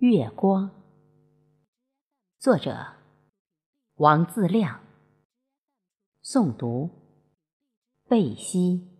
月光，作者王自亮，诵读贝西。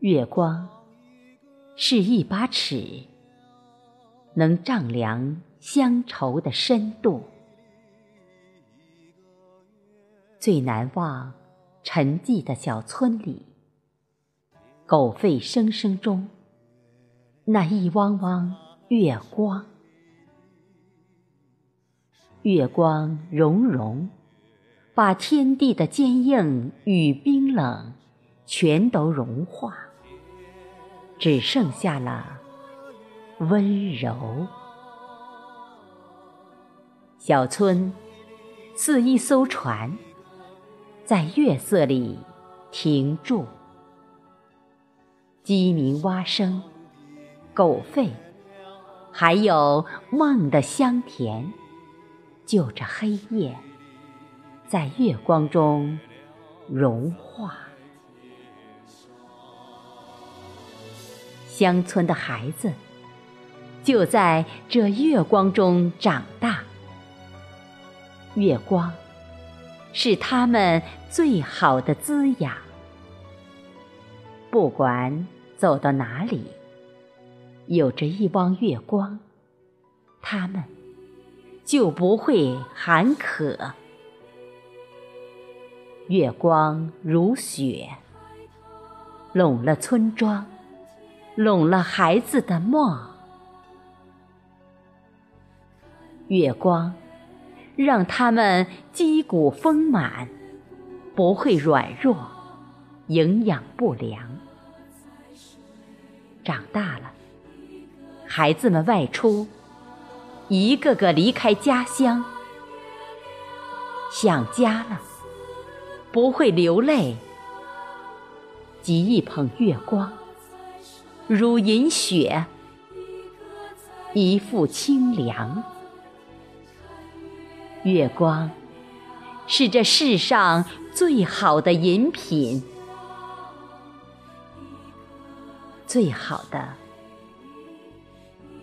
月光是一把尺，能丈量乡愁的深度。最难忘沉寂的小村里，狗吠声声中，那一汪汪月光。月光融融，把天地的坚硬与冰冷全都融化。只剩下了温柔。小村似一艘船，在月色里停住。鸡鸣蛙声、狗吠，还有梦的香甜，就着黑夜，在月光中融化。乡村的孩子，就在这月光中长大。月光，是他们最好的滋养。不管走到哪里，有着一汪月光，他们就不会喊渴。月光如雪，拢了村庄。拢了孩子的梦，月光让他们肌骨丰满，不会软弱，营养不良。长大了，孩子们外出，一个个离开家乡，想家了，不会流泪，集一捧月光。如饮雪，一副清凉。月光是这世上最好的饮品，最好的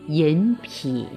饮品。